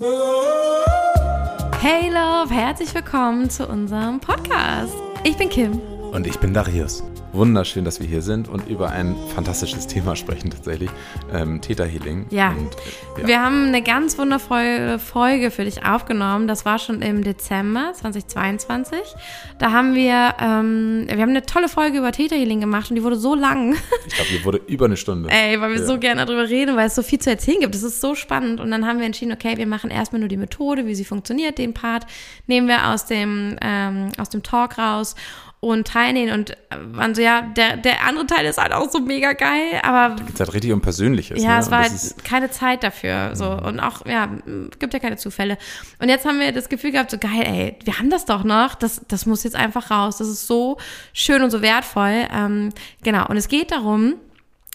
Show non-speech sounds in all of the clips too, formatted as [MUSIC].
Hey Love, herzlich willkommen zu unserem Podcast. Ich bin Kim. Und ich bin Darius. Wunderschön, dass wir hier sind und über ein fantastisches Thema sprechen tatsächlich. Ähm, Theta Healing. Ja. Und, äh, ja. Wir haben eine ganz wundervolle Folge für dich aufgenommen. Das war schon im Dezember 2022. Da haben wir, ähm, wir haben eine tolle Folge über Theta Healing gemacht und die wurde so lang. Ich glaube, die wurde über eine Stunde. [LAUGHS] Ey, weil wir ja. so gerne darüber reden, weil es so viel zu erzählen gibt. Das ist so spannend. Und dann haben wir entschieden, okay, wir machen erstmal nur die Methode, wie sie funktioniert. Den Part nehmen wir aus dem, ähm, aus dem Talk raus und teilnehmen und waren so, ja, der, der andere Teil ist halt auch so mega geil, aber. Da geht halt richtig um Persönliches. Ja, ne? es war halt keine Zeit dafür, so. Mhm. Und auch, ja, gibt ja keine Zufälle. Und jetzt haben wir das Gefühl gehabt, so geil, ey, wir haben das doch noch, das, das muss jetzt einfach raus. Das ist so schön und so wertvoll. Ähm, genau. Und es geht darum,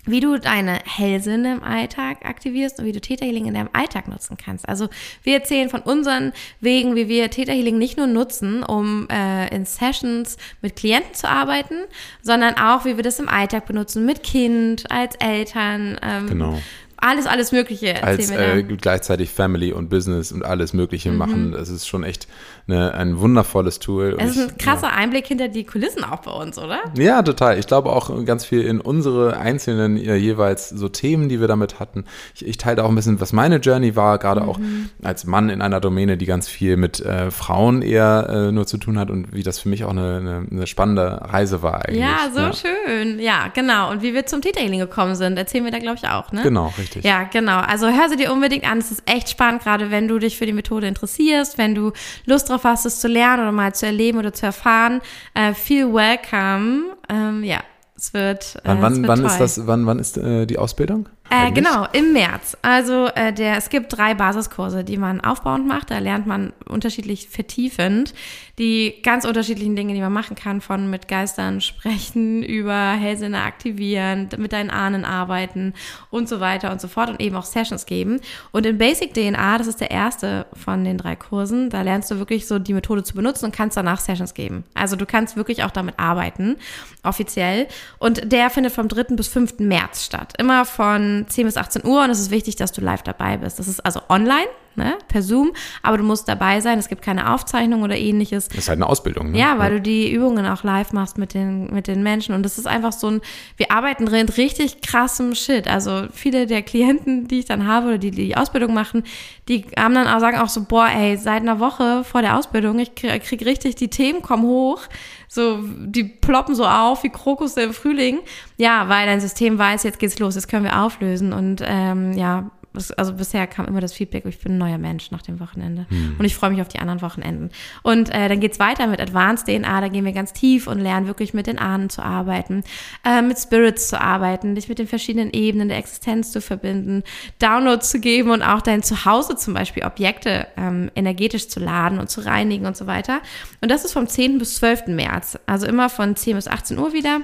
wie du deine Hellsinne im Alltag aktivierst und wie du Täterhealing in deinem Alltag nutzen kannst. Also wir erzählen von unseren Wegen, wie wir Täterhealing nicht nur nutzen, um äh, in Sessions mit Klienten zu arbeiten, sondern auch, wie wir das im Alltag benutzen, mit Kind, als Eltern. Ähm, genau alles, alles Mögliche. Als äh, gleichzeitig Family und Business und alles Mögliche mhm. machen. Das ist schon echt eine, ein wundervolles Tool. Es ist ein krasser ja. Einblick hinter die Kulissen auch bei uns, oder? Ja, total. Ich glaube auch ganz viel in unsere einzelnen äh, jeweils so Themen, die wir damit hatten. Ich, ich teile auch ein bisschen, was meine Journey war, gerade mhm. auch als Mann in einer Domäne, die ganz viel mit äh, Frauen eher äh, nur zu tun hat und wie das für mich auch eine, eine, eine spannende Reise war eigentlich. Ja, so ja. schön. Ja, genau. Und wie wir zum Detailing gekommen sind, erzählen wir da, glaube ich, auch, ne? Genau, richtig. Ja, genau. Also hör sie dir unbedingt an. Es ist echt spannend, gerade wenn du dich für die Methode interessierst, wenn du Lust drauf hast, es zu lernen oder mal zu erleben oder zu erfahren. Äh, feel welcome. Ähm, ja, es wird. Äh, wann, wann, wird wann ist das? Wann, wann ist äh, die Ausbildung? Äh, genau, im März. Also äh, der, es gibt drei Basiskurse, die man aufbauend macht. Da lernt man unterschiedlich vertiefend die ganz unterschiedlichen Dinge, die man machen kann, von mit Geistern sprechen, [LAUGHS] über Hellsinne aktivieren, mit deinen Ahnen arbeiten und so weiter und so fort und eben auch Sessions geben. Und in Basic DNA, das ist der erste von den drei Kursen, da lernst du wirklich so die Methode zu benutzen und kannst danach Sessions geben. Also du kannst wirklich auch damit arbeiten, offiziell. Und der findet vom 3. bis 5. März statt. Immer von 10 bis 18 Uhr und es ist wichtig, dass du live dabei bist. Das ist also online, ne, per Zoom, aber du musst dabei sein. Es gibt keine Aufzeichnung oder ähnliches. Das ist halt eine Ausbildung. Ne? Ja, weil ja. du die Übungen auch live machst mit den, mit den Menschen und das ist einfach so ein, wir arbeiten drin richtig krassem Shit. Also viele der Klienten, die ich dann habe oder die die Ausbildung machen, die haben dann auch, sagen auch so, boah, ey, seit einer Woche vor der Ausbildung, ich krieg, krieg richtig, die Themen kommen hoch, so, die ploppen so auf wie Krokus im Frühling. Ja, weil dein System weiß, jetzt geht's los, jetzt können wir auflösen und ähm, ja, also bisher kam immer das Feedback, ich bin ein neuer Mensch nach dem Wochenende. Hm. Und ich freue mich auf die anderen Wochenenden. Und äh, dann geht's weiter mit Advanced DNA, da gehen wir ganz tief und lernen wirklich mit den Ahnen zu arbeiten, äh, mit Spirits zu arbeiten, dich mit den verschiedenen Ebenen der Existenz zu verbinden, Downloads zu geben und auch dein Zuhause zum Beispiel Objekte ähm, energetisch zu laden und zu reinigen und so weiter. Und das ist vom 10. bis 12. März, also immer von 10 bis 18 Uhr wieder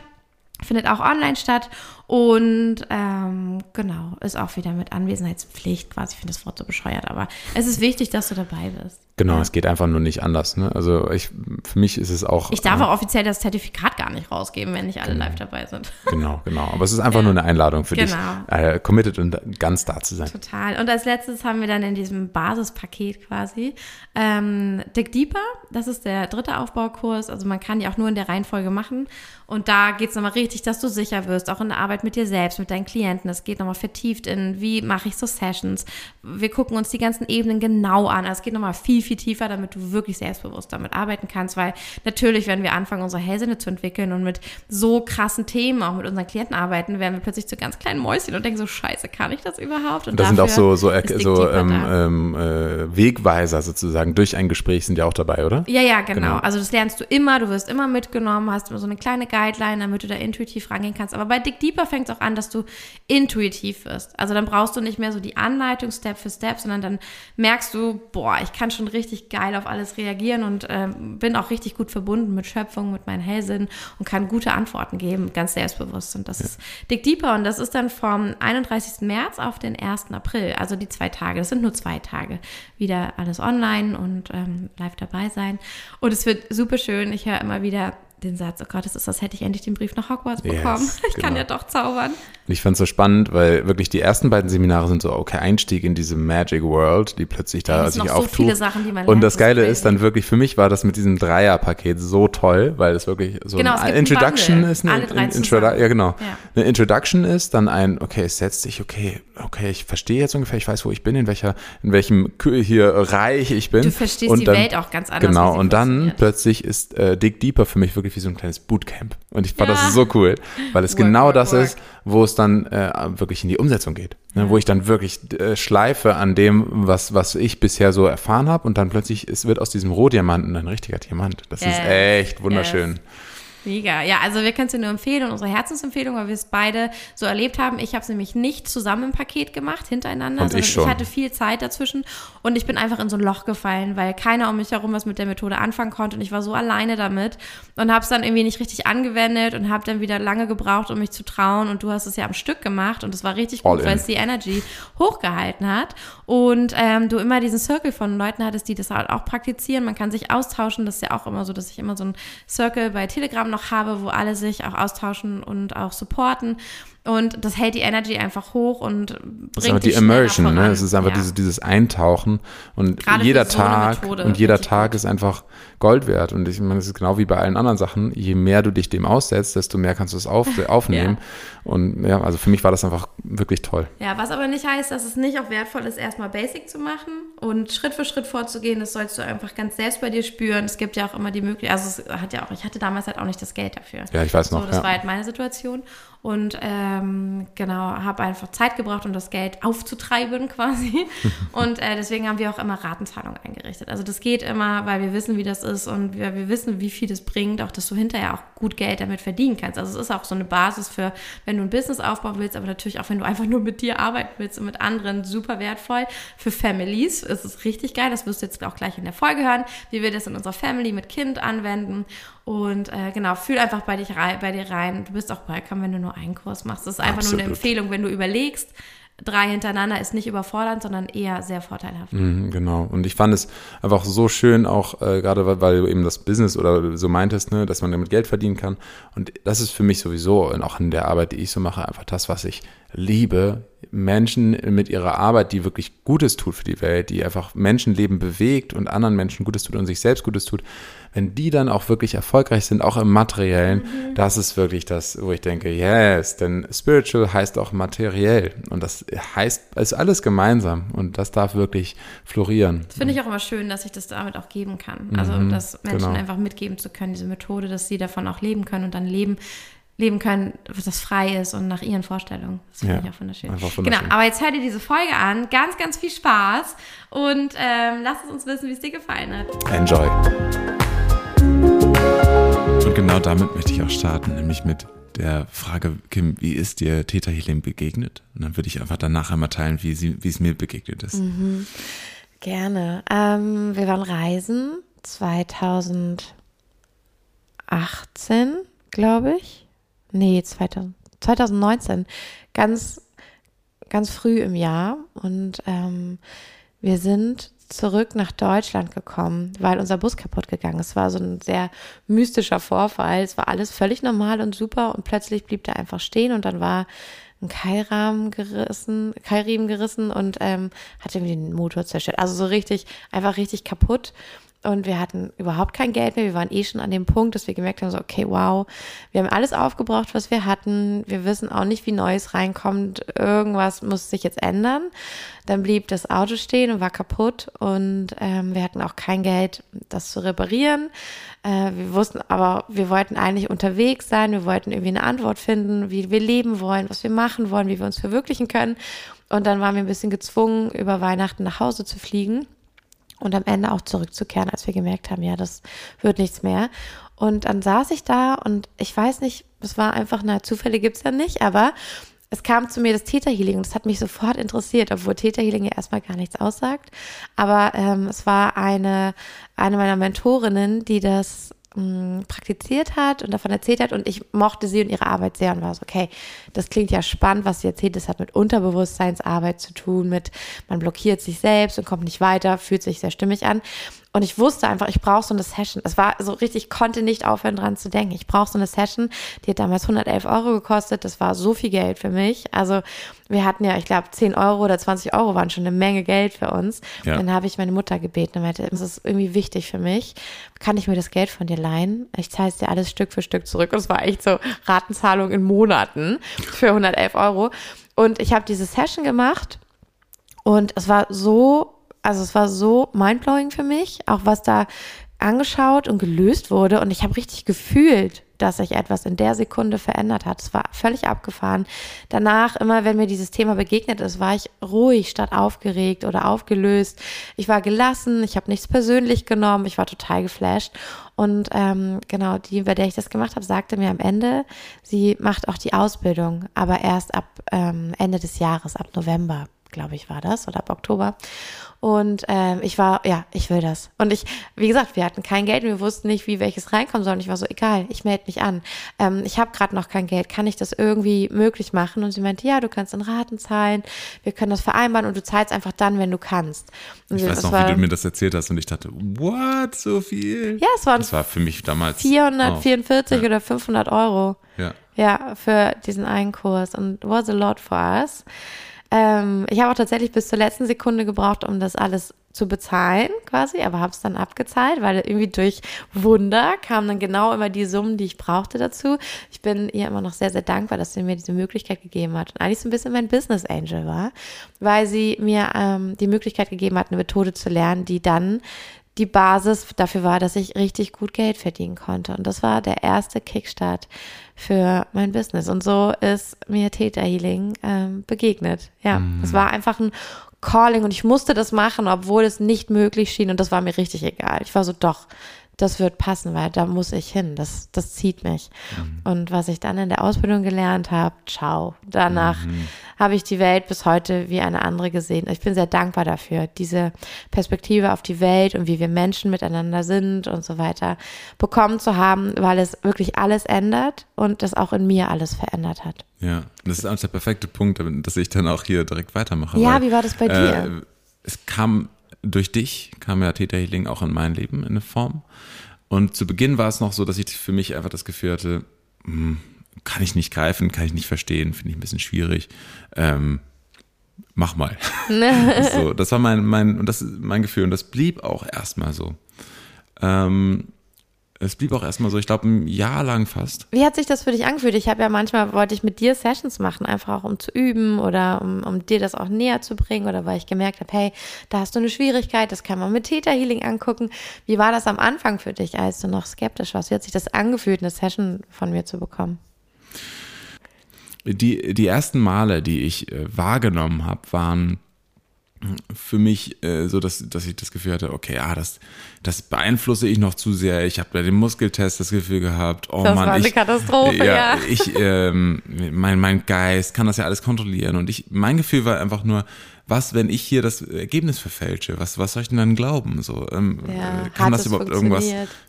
findet auch online statt und ähm, genau, ist auch wieder mit Anwesenheitspflicht quasi. Ich finde das Wort so bescheuert, aber es ist wichtig, dass du dabei bist. Genau, ja. es geht einfach nur nicht anders. Ne? Also ich, für mich ist es auch. Ich darf äh, auch offiziell das Zertifikat gar nicht rausgeben, wenn nicht alle genau. live dabei sind. [LAUGHS] Genau, genau. Aber es ist einfach ja. nur eine Einladung für genau. dich, äh, committed und ganz da zu sein. Total. Und als letztes haben wir dann in diesem Basispaket quasi ähm, Dig Deeper. Das ist der dritte Aufbaukurs. Also man kann die auch nur in der Reihenfolge machen. Und da geht es nochmal richtig, dass du sicher wirst, auch in der Arbeit mit dir selbst, mit deinen Klienten. Es geht nochmal vertieft in, wie mache ich so Sessions. Wir gucken uns die ganzen Ebenen genau an. Also es geht nochmal viel, viel tiefer, damit du wirklich selbstbewusst damit arbeiten kannst, weil natürlich, wenn wir anfangen, unsere Hellsinne zu entwickeln und mit so krassen Themen auch mit unseren Klienten arbeiten, werden wir plötzlich zu ganz kleinen Mäuschen und denken so, scheiße, kann ich das überhaupt? Und das sind auch so, so, so ähm, ähm, äh, Wegweiser sozusagen durch ein Gespräch sind ja auch dabei, oder? Ja, ja, genau. genau. Also das lernst du immer, du wirst immer mitgenommen, hast so eine kleine Guideline, damit du da intuitiv rangehen kannst. Aber bei Dick Deeper fängt es auch an, dass du intuitiv wirst. Also dann brauchst du nicht mehr so die Anleitung Step für Step, sondern dann merkst du, boah, ich kann schon richtig geil auf alles reagieren und äh, bin auch richtig gut verbunden mit Schöpfung, mit meinen Hellsinn und kann gute Antworten geben, ganz selbstbewusst. Und das ja. ist Dick Deeper und das ist dann vom 31. März auf den 1. April, also die zwei Tage. Das sind nur zwei Tage. Wieder alles online und ähm, live dabei sein. Und es wird super schön. Ich höre immer wieder den Satz, oh Gott, das ist, als hätte ich endlich den Brief nach Hogwarts bekommen. Yes, [LAUGHS] ich kann genau. ja doch zaubern. Ich fand es so spannend, weil wirklich die ersten beiden Seminare sind so, okay, Einstieg in diese Magic World, die plötzlich da Ja, sich sind noch so auftut. viele Sachen, die man Und das das Geile ist dann wirklich, für mich war das mit diesem Dreierpaket so toll, weil es wirklich so Genau, es ein gibt einen Introduction ist. Eine, Alle drei ein Introdu- ja, genau. Ja. Eine Introduction ist, dann ein, okay, es setzt sich, okay, okay, ich verstehe jetzt ungefähr, ich weiß, wo ich bin, in welcher, in welchem hier Reich ich bin. Du verstehst und die dann, Welt auch ganz anders, Genau, und dann plötzlich ist äh, Dig Deeper für mich wirklich wie so ein kleines Bootcamp. Und ich fand Ja. das so cool, weil es Work, genau work, das work. ist, wo es dann äh, wirklich in die Umsetzung geht. Ne, Wo ich dann wirklich äh, schleife an dem, was, was ich bisher so erfahren habe und dann plötzlich es wird aus diesem Rohdiamanten ein richtiger Diamant. Das ist Yes. echt wunderschön. Yes. Mega. Ja, also wir können es dir nur empfehlen und unsere Herzensempfehlung, weil wir es beide so erlebt haben. Ich habe es nämlich nicht zusammen im Paket gemacht, hintereinander, Und sondern ich schon. hatte viel Zeit dazwischen und ich bin einfach in so ein Loch gefallen, weil keiner um mich herum was mit der Methode anfangen konnte und ich war so alleine damit und habe es dann irgendwie nicht richtig angewendet und habe dann wieder lange gebraucht, um mich zu trauen und du hast es ja am Stück gemacht und es war richtig All gut, weil es die Energy hochgehalten hat und ähm, du immer diesen Circle von Leuten hattest, die das halt auch praktizieren. Man kann sich austauschen. Das ist ja auch immer so, dass ich immer so einen Circle bei Telegram noch habe, wo alle sich auch austauschen und auch supporten. Und das hält die Energy einfach hoch und bringt Das ist einfach die Immersion, ne? Es ist einfach Ja. diese, dieses Eintauchen und Gerade jeder so Tag Methode und jeder Tag ist einfach Gold wert. Und ich meine, es ist genau wie bei allen anderen Sachen. Je mehr du dich dem aussetzt, desto mehr kannst du es auf, [LAUGHS] aufnehmen. Und ja, also für mich war das einfach wirklich toll. Ja, was aber nicht heißt, dass es nicht auch wertvoll ist, erstmal Basic zu machen und Schritt für Schritt vorzugehen. Das sollst du einfach ganz selbst bei dir spüren. Es gibt ja auch immer die Möglichkeit, also es hat ja auch, ich hatte damals halt auch nicht das Geld dafür. Ja, ich weiß noch, So, das ja. war halt meine Situation. Und ähm, genau, habe einfach Zeit gebraucht, um das Geld aufzutreiben [LAUGHS] quasi. und äh, deswegen haben wir auch immer Ratenzahlung eingerichtet. Also das geht immer, weil wir wissen, wie das ist und wir, wir wissen, wie viel das bringt, auch dass du hinterher auch gut Geld damit verdienen kannst. Also es ist auch so eine Basis für, wenn du ein Business aufbauen willst, aber natürlich auch, wenn du einfach nur mit dir arbeiten willst und mit anderen, super wertvoll. Für Families ist es richtig geil. Das wirst du jetzt auch gleich in der Folge hören, wie wir das in unserer Family mit Kind anwenden. Und äh, genau, fühl einfach bei, dich rein, bei dir rein. Du bist auch welcome, wenn du nur einen Kurs machst. Das ist einfach nur eine Absolut. Empfehlung, wenn du überlegst. Drei hintereinander ist nicht überfordernd, sondern eher sehr vorteilhaft. Mhm, Genau. Und ich fand es einfach so schön, auch äh, gerade weil, weil du eben das Business oder so meintest, ne, dass man damit Geld verdienen kann. Und das ist für mich sowieso und auch in der Arbeit, die ich so mache, einfach das, was ich liebe. Menschen mit ihrer Arbeit, die wirklich Gutes tut für die Welt, die einfach Menschenleben bewegt und anderen Menschen Gutes tut und sich selbst Gutes tut. Wenn die dann auch wirklich erfolgreich sind, auch im Materiellen, das ist wirklich das, wo ich denke, yes, denn spiritual heißt auch materiell. Und das heißt, ist alles gemeinsam und das darf wirklich florieren. Das finde ich auch immer schön, dass ich das damit auch geben kann. Also, dass Menschen genau. einfach mitgeben zu können, diese Methode, dass sie davon auch leben können und dann leben, leben können, das frei ist und nach ihren Vorstellungen. Das finde Ja, ich auch wunderschön. wunderschön. Genau, aber jetzt hör dir diese Folge an. Ganz, ganz viel Spaß und ähm, lass es uns wissen, wie es dir gefallen hat. Enjoy. Und genau damit möchte ich auch starten, nämlich mit der Frage, Kim, wie ist dir Theta Healing begegnet? Und dann würde ich einfach danach einmal teilen, wie, sie, wie es mir begegnet ist. Gerne. Ähm, wir waren reisen 2018, glaube ich. Nee, 2000, 2019. Ganz, ganz früh im Jahr. Und ähm, wir sind zurück nach Deutschland gekommen, weil unser Bus kaputt gegangen ist. Es war so ein sehr mystischer Vorfall. Es war alles völlig normal und super und plötzlich blieb der einfach stehen und dann war ein Keilrahmen gerissen, Keilriemen gerissen und ähm, hat irgendwie den Motor zerstört. Also so richtig, einfach richtig kaputt. Und wir hatten überhaupt kein Geld mehr. Wir waren eh schon an dem Punkt, dass wir gemerkt haben, so, okay, wow, wir haben alles aufgebraucht, was wir hatten. Wir wissen auch nicht, wie Neues reinkommt. Irgendwas muss sich jetzt ändern. Dann blieb das Auto stehen und war kaputt. Und ähm, wir hatten auch kein Geld, das zu reparieren. Äh, wir wussten aber, wir wollten eigentlich unterwegs sein. Wir wollten irgendwie eine Antwort finden, wie wir leben wollen, was wir machen wollen, wie wir uns verwirklichen können. Und dann waren wir ein bisschen gezwungen, über Weihnachten nach Hause zu fliegen und am Ende auch zurückzukehren, als wir gemerkt haben, ja, das wird nichts mehr. Und dann saß ich da und ich weiß nicht, es war einfach, na, Zufälle gibt's ja nicht, aber es kam zu mir das Theta Healing und das hat mich sofort interessiert, obwohl Theta Healing ja erstmal gar nichts aussagt. Aber ähm, es war eine, eine meiner Mentorinnen, die das mh, praktiziert hat und davon erzählt hat. Und ich mochte sie und ihre Arbeit sehr und war so, okay, das klingt ja spannend, was sie erzählt, das hat mit Unterbewusstseinsarbeit zu tun, mit man blockiert sich selbst und kommt nicht weiter, fühlt sich sehr stimmig an Und ich wusste einfach, ich brauche so eine Session. Es war so richtig, ich konnte nicht aufhören dran zu denken. Ich brauche so eine Session, die hat damals 111 Euro gekostet. Das war so viel Geld für mich. Also wir hatten ja, ich glaube, 10 Euro oder 20 Euro waren schon eine Menge Geld für uns. Ja. Dann habe ich meine Mutter gebeten und meinte, das ist irgendwie wichtig für mich. Kann ich mir das Geld von dir leihen? Ich zahle es dir alles Stück für Stück zurück. Und es war echt so Ratenzahlung in Monaten für 111 Euro. Und ich habe diese Session gemacht und es war so, also es war so mindblowing für mich, auch was da angeschaut und gelöst wurde. Und ich habe richtig gefühlt, dass sich etwas in der Sekunde verändert hat. Es war völlig abgefahren. Danach, immer wenn mir dieses Thema begegnet ist, war ich ruhig statt aufgeregt oder aufgelöst. Ich war gelassen, ich habe nichts persönlich genommen, ich war total geflasht. Und ähm, genau, die, bei der ich das gemacht habe, sagte mir am Ende, sie macht auch die Ausbildung, aber erst ab ähm, Ende des Jahres, ab November glaube ich, war das, oder ab Oktober. Und ähm, ich war, ja, ich will das. Und ich, wie gesagt, wir hatten kein Geld und wir wussten nicht, wie welches reinkommen soll. Und ich war so, egal, ich melde mich an. Ähm, ich habe gerade noch kein Geld, kann ich das irgendwie möglich machen? Und sie meinte, ja, du kannst in Raten zahlen, wir können das vereinbaren und du zahlst einfach dann, wenn du kannst. Und Ich weiß noch, war, wie du mir das erzählt hast und ich dachte, what, so viel? Ja, es waren Das war für mich damals. 444 Oh, oder 500 Euro. ja. Ja, für diesen einen Kurs und was a lot for us. Ähm, ich habe auch tatsächlich bis zur letzten Sekunde gebraucht, um das alles zu bezahlen, quasi, aber habe es dann abgezahlt, weil irgendwie durch Wunder kamen dann genau immer die Summen, die ich brauchte dazu. Ich bin ihr immer noch sehr, sehr dankbar, dass sie mir diese Möglichkeit gegeben hat und eigentlich so ein bisschen mein Business Angel war, weil sie mir ähm, die Möglichkeit gegeben hat, eine Methode zu lernen, die dann die Basis dafür war, dass ich richtig gut Geld verdienen konnte. Und das war der erste Kickstart für mein Business. Und so ist mir Theta Healing ähm, begegnet. Ja, es war einfach ein Calling und ich musste das machen, obwohl es nicht möglich schien. Und das war mir richtig egal. Ich war so, doch, das wird passen, weil da muss ich hin. Das, das zieht mich. Und was ich dann in der Ausbildung gelernt habe, ciao. Danach habe ich die Welt bis heute wie eine andere gesehen. Ich bin sehr dankbar dafür, diese Perspektive auf die Welt und wie wir Menschen miteinander sind und so weiter bekommen zu haben, weil es wirklich alles ändert und das auch in mir alles verändert hat. Ja, das ist auch der perfekte Punkt, dass ich dann auch hier direkt weitermache. Ja, weil, wie war das bei dir? Äh, es kam durch dich, kam ja Theta Healing auch in mein Leben in eine Form. Und zu Beginn war es noch so, dass ich für mich einfach das Gefühl hatte, hm, kann ich nicht greifen, kann ich nicht verstehen, finde ich ein bisschen schwierig. Ähm, mach mal. [LAUGHS] so, das war mein, mein, und das ist mein Gefühl. Und das blieb auch erstmal so. Ähm, es blieb auch erstmal so, ich glaube, ein Jahr lang fast. Wie hat sich das für dich angefühlt? Ich habe ja manchmal, wollte ich mit dir Sessions machen, einfach auch um zu üben oder um, um dir das auch näher zu bringen oder weil ich gemerkt habe, hey, da hast du eine Schwierigkeit, das kann man mit Theta Healing angucken. Wie war das am Anfang für dich, als du noch skeptisch warst? Wie hat sich das angefühlt, eine Session von mir zu bekommen? Die, die ersten Male, die ich äh, wahrgenommen habe, waren für mich äh, so, dass, dass ich das Gefühl hatte, okay, ah, das, das beeinflusse ich noch zu sehr. Ich habe bei dem Muskeltest das Gefühl gehabt, oh Das Mann, war eine ich, Katastrophe, ja. Ich, ähm, mein, mein Geist kann das ja alles kontrollieren. Und ich, mein Gefühl war einfach nur, was, wenn ich hier das Ergebnis verfälsche? Was, was soll ich denn dann glauben? So, ähm, Ja, äh, kann das überhaupt irgendwas,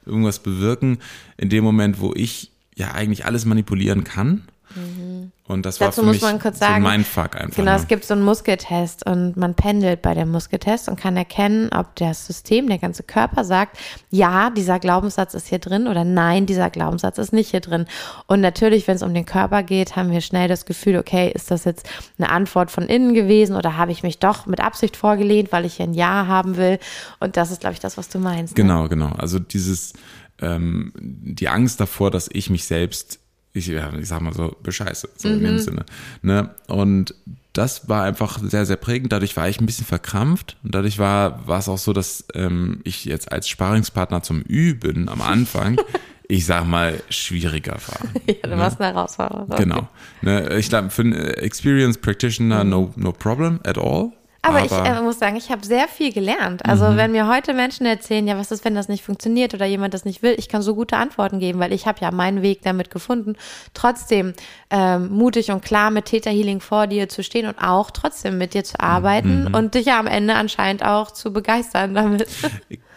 irgendwas bewirken in dem Moment, wo ich ja eigentlich alles manipulieren kann? Und das war Mhm. Dazu für muss mich man kurz so sagen, mein Fuck einfach. Genau, nur. es gibt so einen Muskeltest und man pendelt bei dem Muskeltest und kann erkennen, ob das System, der ganze Körper sagt, ja, dieser Glaubenssatz ist hier drin oder nein, dieser Glaubenssatz ist nicht hier drin. Und natürlich, wenn es um den Körper geht, haben wir schnell das Gefühl, okay, ist das jetzt eine Antwort von innen gewesen oder habe ich mich doch mit Absicht vorgelehnt, weil ich hier ein Ja haben will? Und das ist, glaube ich, das, was du meinst. Ne? Genau, genau. Also dieses, ähm, die Angst davor, dass ich mich selbst, ich, ja, ich sag mal so, bescheiße, so in Mhm. dem Sinne. Ne? Und das war einfach sehr, sehr prägend. Dadurch war ich ein bisschen verkrampft. Und dadurch war, war es auch so, dass ähm, ich jetzt als Sparingspartner zum Üben am Anfang, [LAUGHS] ich sag mal, schwieriger war. [LAUGHS] Ja, du warst eine Herausforderung. Genau. Ne, ich glaube, für einen äh, Experienced Practitioner, no, no problem at all. Aber, ich äh, muss sagen, ich habe sehr viel gelernt. Also Mhm. wenn mir heute Menschen erzählen, ja, was ist, wenn das nicht funktioniert oder jemand das nicht will, ich kann so gute Antworten geben, weil ich habe ja meinen Weg damit gefunden, trotzdem ähm, mutig und klar mit Theta Healing vor dir zu stehen und auch trotzdem mit dir zu arbeiten Mhm. und dich ja am Ende anscheinend auch zu begeistern damit. [LAUGHS]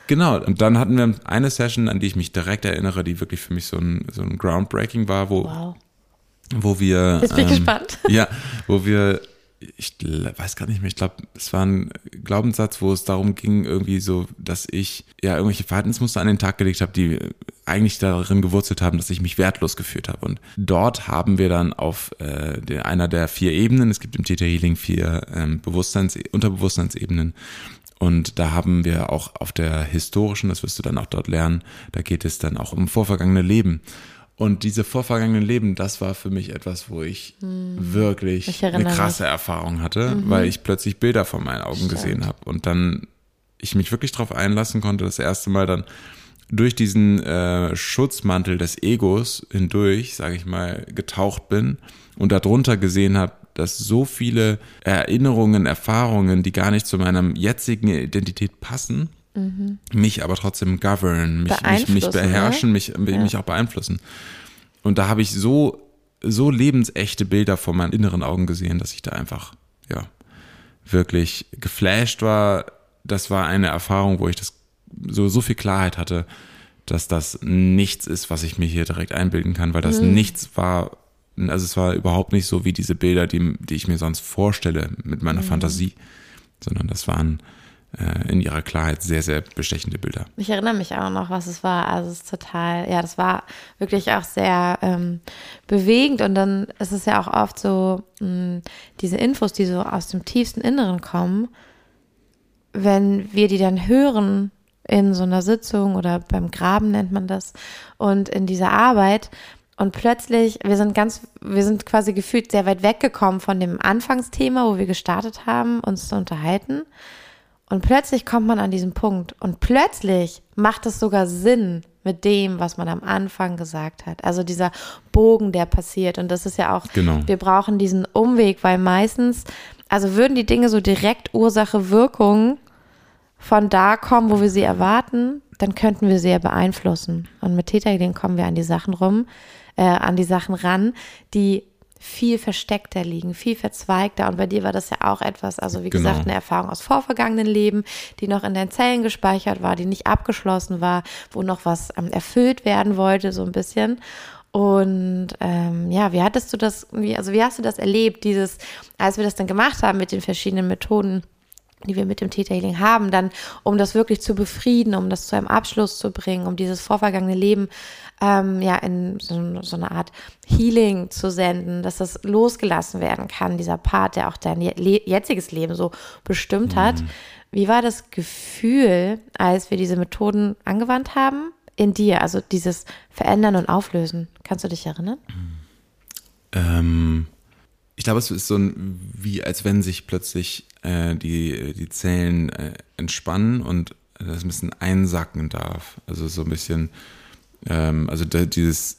Genau, und dann hatten wir eine Session, an die ich mich direkt erinnere, die wirklich für mich so ein, so ein Groundbreaking war, wo, Wow. wo wir. Jetzt bin ich ähm, gespannt. Ja, wo wir ich weiß gar nicht mehr, ich glaube, es war ein Glaubenssatz, wo es darum ging, irgendwie so, dass ich ja irgendwelche Verhaltensmuster an den Tag gelegt habe, die eigentlich darin gewurzelt haben, dass ich mich wertlos gefühlt habe. Und dort haben wir dann auf äh, einer der vier Ebenen, es gibt im Theta Healing vier ähm, Bewusstseins, Unterbewusstseinsebenen, und da haben wir auch auf der historischen, das wirst du dann auch dort lernen, da geht es dann auch um vorvergangene Leben. Und diese vorvergangenen Leben, das war für mich etwas, wo ich hm. wirklich ich eine krasse mich. Erfahrung hatte, mhm. weil ich plötzlich Bilder vor meinen Augen Stimmt. gesehen habe und dann ich mich wirklich darauf einlassen konnte, das erste Mal dann durch diesen äh, Schutzmantel des Egos hindurch, sage ich mal, getaucht bin und darunter gesehen habe, dass so viele Erinnerungen, Erfahrungen, die gar nicht zu meiner jetzigen Identität passen, mhm. mich aber trotzdem govern, mich, mich, mich beherrschen, mich, ja. mich auch beeinflussen. Und da habe ich so, so lebensechte Bilder vor meinen inneren Augen gesehen, dass ich da einfach, ja, wirklich geflasht war. Das war eine Erfahrung, wo ich das so, so viel Klarheit hatte, dass das nichts ist, was ich mir hier direkt einbilden kann, weil das mhm. nichts war, also es war überhaupt nicht so wie diese Bilder, die, die ich mir sonst vorstelle mit meiner mhm. Fantasie, sondern das waren in ihrer Klarheit sehr, sehr bestechende Bilder. Ich erinnere mich auch noch, was es war. Also es ist total, ja, das war wirklich auch sehr ähm, bewegend und dann ist es ja auch oft so, mh, diese Infos, die so aus dem tiefsten Inneren kommen, wenn wir die dann hören in so einer Sitzung oder beim Graben nennt man das und in dieser Arbeit, und plötzlich, wir sind ganz, wir sind quasi gefühlt sehr weit weggekommen von dem Anfangsthema, wo wir gestartet haben, uns zu unterhalten. Und plötzlich kommt man an diesen Punkt und plötzlich macht es sogar Sinn mit dem, was man am Anfang gesagt hat. Also dieser Bogen, der passiert. Und das ist ja auch, genau. wir brauchen diesen Umweg, weil meistens, also würden die Dinge so direkt Ursache, Wirkung von da kommen, wo wir sie erwarten, dann könnten wir sie ja beeinflussen. Und mit Täterhealing kommen wir an die Sachen rum, äh, an die Sachen ran, die viel versteckter liegen, viel verzweigter. Und bei dir war das ja auch etwas, also wie genau. gesagt, eine Erfahrung aus vorvergangenen Leben, die noch in deinen Zellen gespeichert war, die nicht abgeschlossen war, wo noch was ähm, erfüllt werden wollte, so ein bisschen. Und ähm, ja, wie hattest du das, wie, also wie hast du das erlebt, dieses, als wir das dann gemacht haben mit den verschiedenen Methoden? Die wir mit dem Theta Healing haben, dann um das wirklich zu befrieden, um das zu einem Abschluss zu bringen, um dieses vorvergangene Leben ähm, ja in so, so, eine Art Healing zu senden, dass das losgelassen werden kann, dieser Part, der auch dein jetziges Leben so bestimmt hat. Mhm. Wie war das Gefühl, als wir diese Methoden angewandt haben in dir, also dieses Verändern und Auflösen? Kannst du dich erinnern? Ähm, ich glaube, es ist so ein, wie als wenn sich plötzlich äh, die, die Zellen äh, entspannen und das ein bisschen einsacken darf. Also so ein bisschen, ähm, also da, dieses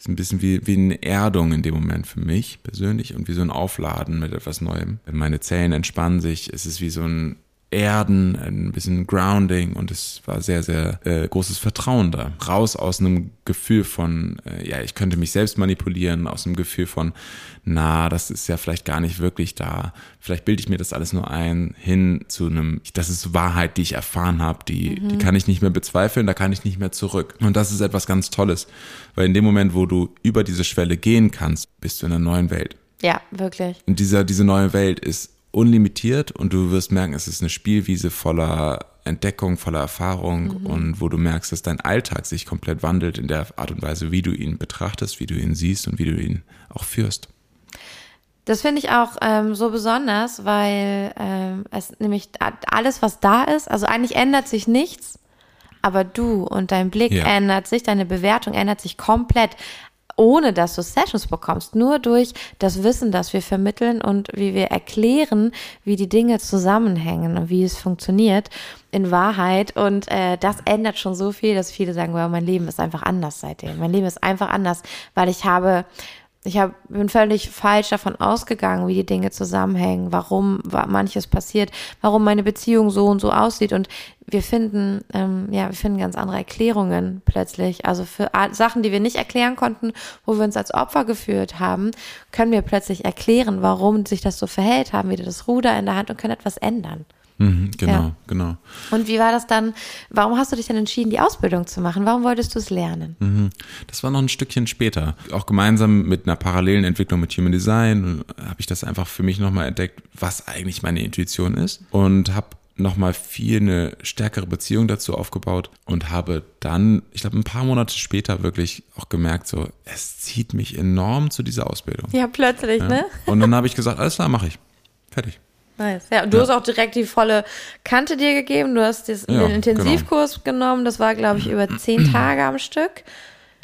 ist ein bisschen wie, wie eine Erdung in dem Moment für mich persönlich und wie so ein Aufladen mit etwas Neuem. Meine Zellen entspannen sich, es ist wie so ein Erden, ein bisschen Grounding und es war sehr, sehr äh, großes Vertrauen da. Raus aus einem Gefühl von, äh, ja, ich könnte mich selbst manipulieren, aus einem Gefühl von, na, das ist ja vielleicht gar nicht wirklich da. Vielleicht bilde ich mir das alles nur ein, hin zu einem, das ist Wahrheit, die ich erfahren habe, die, mhm. die kann ich nicht mehr bezweifeln, da kann ich nicht mehr zurück. Und das ist etwas ganz Tolles, weil in dem Moment, wo du über diese Schwelle gehen kannst, bist du in einer neuen Welt. Ja, wirklich. Und dieser, diese neue Welt ist unlimitiert und du wirst merken, es ist eine Spielwiese voller Entdeckung, voller Erfahrung mhm. und wo du merkst, dass dein Alltag sich komplett wandelt in der Art und Weise, wie du ihn betrachtest, wie du ihn siehst und wie du ihn auch führst. Das finde ich auch ähm, so besonders, weil ähm, es nämlich alles, was da ist, also eigentlich ändert sich nichts, aber du und dein Blick ja. ändert sich, deine Bewertung ändert sich komplett ohne dass du Sessions bekommst, nur durch das Wissen, das wir vermitteln und wie wir erklären, wie die Dinge zusammenhängen und wie es funktioniert in Wahrheit. Und äh, das ändert schon so viel, dass viele sagen, wow, mein Leben ist einfach anders seitdem. Mein Leben ist einfach anders, weil ich habe ich hab, bin völlig falsch davon ausgegangen, wie die Dinge zusammenhängen, warum manches passiert, warum meine Beziehung so und so aussieht. Und wir finden, ähm, ja, wir finden ganz andere Erklärungen plötzlich. Also für Sachen, die wir nicht erklären konnten, wo wir uns als Opfer geführt haben, können wir plötzlich erklären, warum sich das so verhält, haben wieder das Ruder in der Hand und können etwas ändern. Mhm, genau, Ja. genau. Und wie war das dann? Warum hast du dich dann entschieden, die Ausbildung zu machen? Warum wolltest du es lernen? Mhm. Das war noch ein Stückchen später. Auch gemeinsam mit einer parallelen Entwicklung mit Human Design äh, habe ich das einfach für mich nochmal entdeckt, was eigentlich meine Intuition ist. Und habe nochmal viel eine stärkere Beziehung dazu aufgebaut und habe dann, ich glaube, ein paar Monate später wirklich auch gemerkt, so, es zieht mich enorm zu dieser Ausbildung. Ja, plötzlich, Ja. ne? Und dann habe ich gesagt, alles klar, mache ich. Fertig. Nice. Ja, du hast auch direkt die volle Kante dir gegeben. Du hast das, Ja, den Intensivkurs genommen. Das war, glaube ich, über zehn [CLEARS THROAT] Tage am Stück.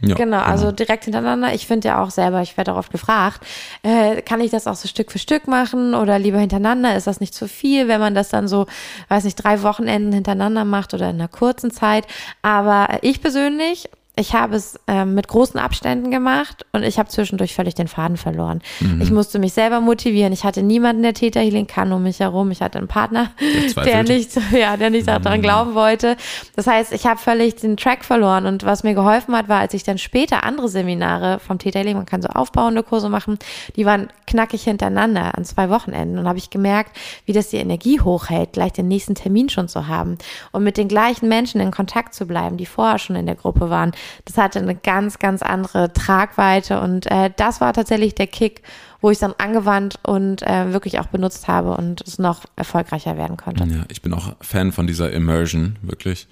Ja, genau, also direkt hintereinander. Ich finde ja auch selber, ich werde auch oft gefragt, äh, kann ich das auch so Stück für Stück machen oder lieber hintereinander? Ist das nicht zu viel, wenn man das dann so, weiß nicht, drei Wochenenden hintereinander macht oder in einer kurzen Zeit? Aber ich persönlich, ich habe es ähm, mit großen Abständen gemacht und ich habe zwischendurch völlig den Faden verloren. Ich musste mich selber motivieren. Ich hatte niemanden, der Theta Healing kann um mich herum. Ich hatte einen Partner, der zweifelt. nicht, ja, der nicht daran glauben wollte. Das heißt, ich habe völlig den Track verloren und was mir geholfen hat, war, als ich dann später andere Seminare vom Theta Healing, man kann so aufbauende Kurse machen, die waren knackig hintereinander an zwei Wochenenden und habe ich gemerkt, wie das die Energie hochhält, gleich den nächsten Termin schon zu haben und mit den gleichen Menschen in Kontakt zu bleiben, die vorher schon in der Gruppe waren. Das hatte eine ganz, ganz andere Tragweite und äh, das war tatsächlich der Kick, wo ich es dann angewandt und äh, wirklich auch benutzt habe und es noch erfolgreicher werden konnte. Ja, ich bin auch Fan von dieser Immersion, wirklich.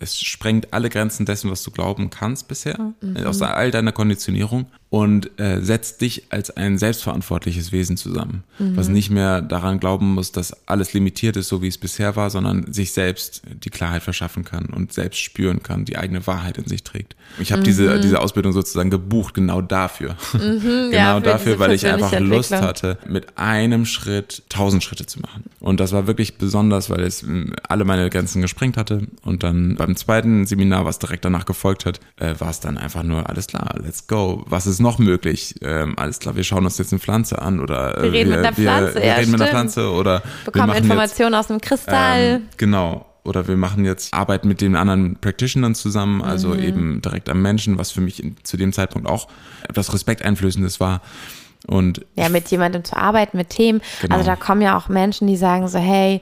Es sprengt alle Grenzen dessen, was du glauben kannst bisher, Mhm. aus all deiner Konditionierung und äh, setzt dich als ein selbstverantwortliches Wesen zusammen, Mhm. was nicht mehr daran glauben muss, dass alles limitiert ist, so wie es bisher war, sondern sich selbst die Klarheit verschaffen kann und selbst spüren kann, die eigene Wahrheit in sich trägt. Ich habe diese, diese Ausbildung sozusagen gebucht, genau dafür. genau Mhm. [LAUGHS] ja, für dafür, weil ich einfach Lust hatte, mit einem Schritt tausend Schritte zu machen. Und das war wirklich besonders, weil es ähm, alle meine Grenzen gesprengt hatte. Und dann beim zweiten Seminar, was direkt danach gefolgt hat, äh, war es dann einfach nur, alles klar, let's go. Was ist noch möglich? Ähm, alles klar, wir schauen uns jetzt eine Pflanze an oder äh, Wir reden mit einer Pflanze, wir ja, reden mit einer. Pflanze oder wir Bekommen Informationen aus dem Jetzt, Kristall. ähm, genau. Oder wir machen jetzt Arbeit mit den anderen Practitionern zusammen, also Mhm. eben direkt am Menschen, was für mich in, zu dem Zeitpunkt auch etwas Respekteinflößendes war. Und ja, mit jemandem zu arbeiten, mit Themen. Genau. Also da kommen ja auch Menschen, die sagen so, hey,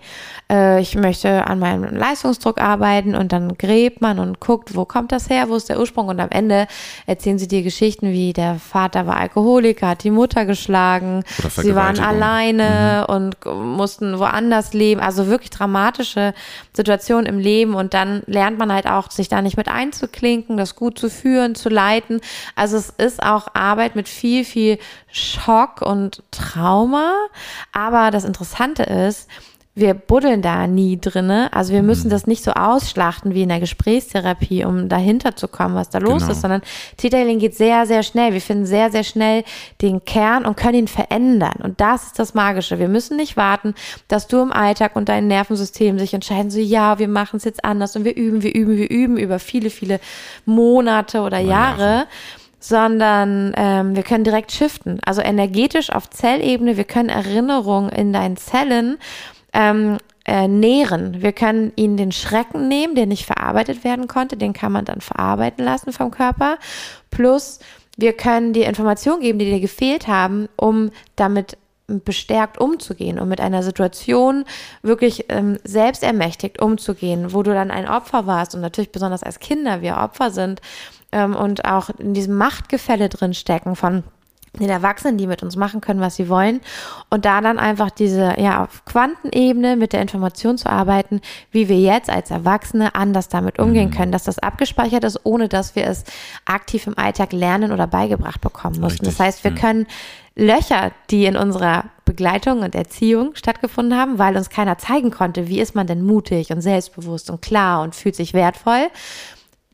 äh, ich möchte an meinem Leistungsdruck arbeiten und dann gräbt man und guckt, wo kommt das her, wo ist der Ursprung? Und am Ende erzählen sie dir Geschichten wie der Vater war Alkoholiker, hat die Mutter geschlagen, sie waren alleine und mussten woanders leben, also wirklich dramatische Situationen im Leben. Und dann lernt man halt auch, sich da nicht mit einzuklinken, das gut zu führen, zu leiten. Also es ist auch Arbeit mit viel, viel Schock und Trauma. Aber das Interessante ist, wir buddeln da nie drinne. Also wir müssen das nicht so ausschlachten wie in der Gesprächstherapie, um dahinter zu kommen, was da los Genau. ist, sondern Detailing geht sehr, sehr schnell. Wir finden sehr, sehr schnell den Kern und können ihn verändern. Und das ist das Magische. Wir müssen nicht warten, dass du im Alltag und dein Nervensystem sich entscheiden, so ja, wir machen es jetzt anders und wir üben, wir üben, wir üben über viele, viele Monate oder Jahre sondern ähm, wir können direkt shiften. Also energetisch auf Zellebene, wir können Erinnerungen in deinen Zellen ähm, äh, nähren. Wir können ihnen den Schrecken nehmen, der nicht verarbeitet werden konnte, den kann man dann verarbeiten lassen vom Körper. Plus wir können dir Informationen geben, die dir gefehlt haben, um damit bestärkt umzugehen und mit einer Situation wirklich ähm, selbstermächtigt umzugehen, wo du dann ein Opfer warst und natürlich besonders als Kinder wir Opfer sind ähm, und auch in diesem Machtgefälle drin stecken von den Erwachsenen, die mit uns machen können, was sie wollen. Und da dann einfach diese, ja, auf Quantenebene mit der Information zu arbeiten, wie wir jetzt als Erwachsene anders damit umgehen können, dass das abgespeichert ist, ohne dass wir es aktiv im Alltag lernen oder beigebracht bekommen mussten. Das Richtig, heißt, wir ja. können Löcher, die in unserer Begleitung und Erziehung stattgefunden haben, weil uns keiner zeigen konnte, wie ist man denn mutig und selbstbewusst und klar und fühlt sich wertvoll,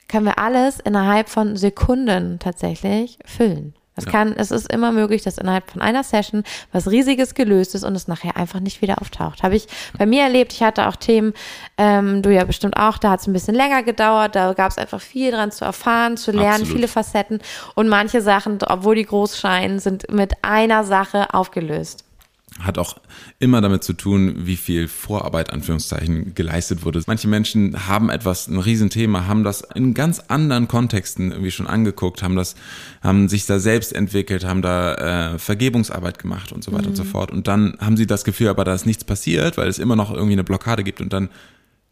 können wir alles innerhalb von Sekunden tatsächlich füllen. Es Ja. kann, es ist immer möglich, dass innerhalb von einer Session was Riesiges gelöst ist und es nachher einfach nicht wieder auftaucht. Habe ich bei mir erlebt. Ich hatte auch Themen, ähm, du ja bestimmt auch, da hat es ein bisschen länger gedauert. Da gab es einfach viel dran zu erfahren, zu lernen, Absolut. viele Facetten und manche Sachen, obwohl die groß scheinen, sind mit einer Sache aufgelöst. Hat auch immer damit zu tun, wie viel Vorarbeit, Anführungszeichen, geleistet wurde. Manche Menschen haben etwas, ein Riesenthema, haben das in ganz anderen Kontexten irgendwie schon angeguckt, haben das, haben sich da selbst entwickelt, haben da äh, Vergebungsarbeit gemacht und so weiter mhm. und so fort. Und dann haben sie das Gefühl, aber da ist nichts passiert, weil es immer noch irgendwie eine Blockade gibt und dann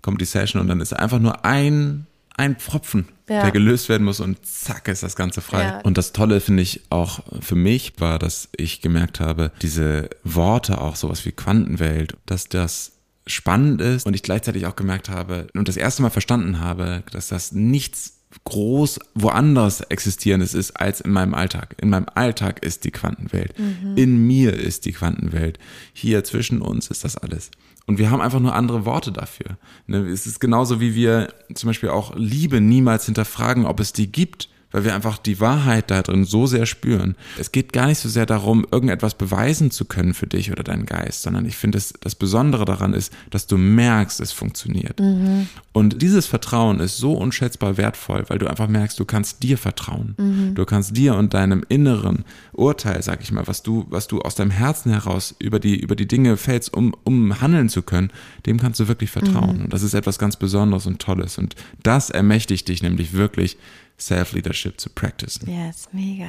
kommt die Session und dann ist einfach nur ein ein Pfropfen, ja. der gelöst werden muss und zack ist das Ganze frei. Ja. Und das Tolle finde ich auch für mich war, dass ich gemerkt habe, diese Worte auch sowas wie Quantenwelt, dass das spannend ist und ich gleichzeitig auch gemerkt habe und das erste Mal verstanden habe, dass das nichts groß woanders existierendes ist als in meinem Alltag. In meinem Alltag ist die Quantenwelt. Mhm. In mir ist die Quantenwelt. Hier zwischen uns ist das alles. Und wir haben einfach nur andere Worte dafür. Ne, es ist genauso wie wir zum Beispiel auch Liebe niemals hinterfragen, ob es die gibt weil wir einfach die Wahrheit da drin so sehr spüren. Es geht gar nicht so sehr darum, irgendetwas beweisen zu können für dich oder deinen Geist, sondern ich finde, das, das Besondere daran ist, dass du merkst, es funktioniert. Mhm. Und dieses Vertrauen ist so unschätzbar wertvoll, weil du einfach merkst, du kannst dir vertrauen. Mhm. Du kannst dir und deinem inneren Urteil, sag ich mal, was du, was du aus deinem Herzen heraus über die, über die Dinge fällst, um, um handeln zu können, dem kannst du wirklich vertrauen. Mhm. Und das ist etwas ganz Besonderes und Tolles. Und das ermächtigt dich nämlich wirklich, Self-Leadership zu practicen. Yes, mega.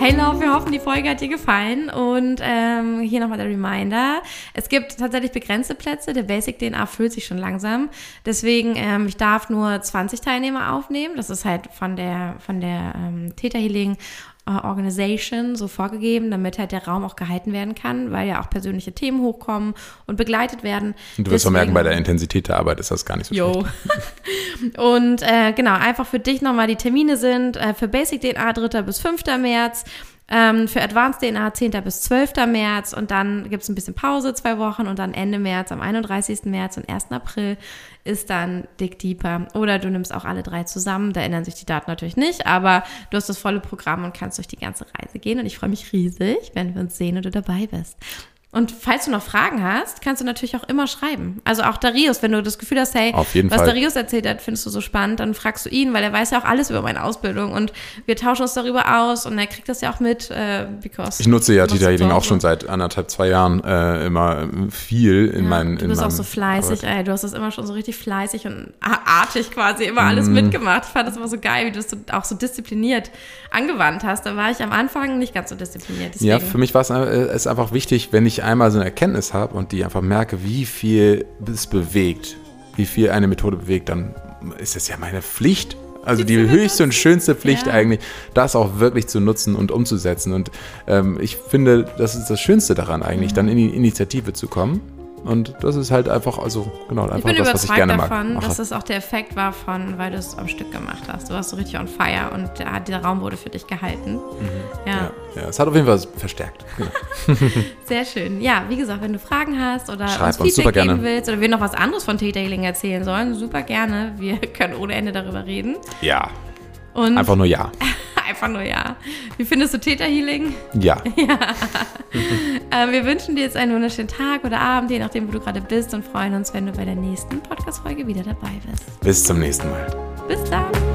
Hey Love, wir hoffen, die Folge hat dir gefallen und ähm, hier nochmal der Reminder. Es gibt tatsächlich begrenzte Plätze, der Basic DNA füllt sich schon langsam. Deswegen, ähm, ich darf nur 20 Teilnehmer aufnehmen. Das ist halt von der, von der ähm, Theta Healing äh, Organization so vorgegeben, damit halt der Raum auch gehalten werden kann, weil ja auch persönliche Themen hochkommen und begleitet werden. Und du wirst Deswegen, merken, bei der Intensität der Arbeit ist das gar nicht so jo. [LAUGHS] und äh, genau, einfach für dich nochmal die Termine sind äh, für Basic DNA 3. bis 5. März, ähm, für Advanced DNA 10. bis 12. März und dann gibt es ein bisschen Pause, zwei Wochen und dann Ende März, am 31. März und 1. April ist dann Dick Deeper. Oder du nimmst auch alle drei zusammen, da ändern sich die Daten natürlich nicht, aber du hast das volle Programm und kannst durch die ganze Reise gehen und ich freue mich riesig, wenn wir uns sehen und du dabei bist. Und falls du noch Fragen hast, kannst du natürlich auch immer schreiben. Also auch Darius, wenn du das Gefühl hast, hey, was Fall. Darius erzählt hat, findest du so spannend, dann fragst du ihn, weil er weiß ja auch alles über meine Ausbildung und wir tauschen uns darüber aus und er kriegt das ja auch mit. Äh, because ich nutze ja Tita Healing auch schon seit anderthalb, zwei Jahren äh, immer viel in ja, meinen. Du bist auch so fleißig, ey. Du hast das immer schon so richtig fleißig und artig quasi immer alles mm. mitgemacht. Ich fand das immer so geil, wie du so, auch so diszipliniert angewandt hast. Da war ich am Anfang nicht ganz so diszipliniert. Deswegen. Ja, für mich war es äh, ist einfach wichtig, wenn ich einmal so eine Erkenntnis habe und die einfach merke, wie viel es bewegt, wie viel eine Methode bewegt, dann ist es ja meine Pflicht, also die, die höchste und schönste Pflicht ja. eigentlich, das auch wirklich zu nutzen und umzusetzen. Und ähm, ich finde, das ist das Schönste daran eigentlich, mhm. dann in die Initiative zu kommen und das ist halt einfach, also genau, einfach das, was ich gerne davon, bin dass es auch der Effekt war von, weil du es am Stück gemacht hast. Du warst so richtig on fire und der, dieser Raum wurde für dich gehalten. Mhm. Ja. ja. ja. es hat auf jeden Fall verstärkt. [LAUGHS] Sehr schön. Ja, wie gesagt, wenn du Fragen hast oder Schreib uns, Feedback geben willst oder wir noch was anderes von T-Tailing erzählen sollen, super gerne. Wir [LAUGHS] können ohne Ende darüber reden. Ja. Und einfach nur ja. [LAUGHS] einfach nur ja. Wie findest du Täterhealing? Ja. [LAUGHS] ja. äh, wir wünschen dir jetzt einen wunderschönen Tag oder Abend, je nachdem, wo du gerade bist und freuen uns, wenn du bei der nächsten Podcast-Folge wieder dabei bist. Bis zum nächsten Mal. Bis dann.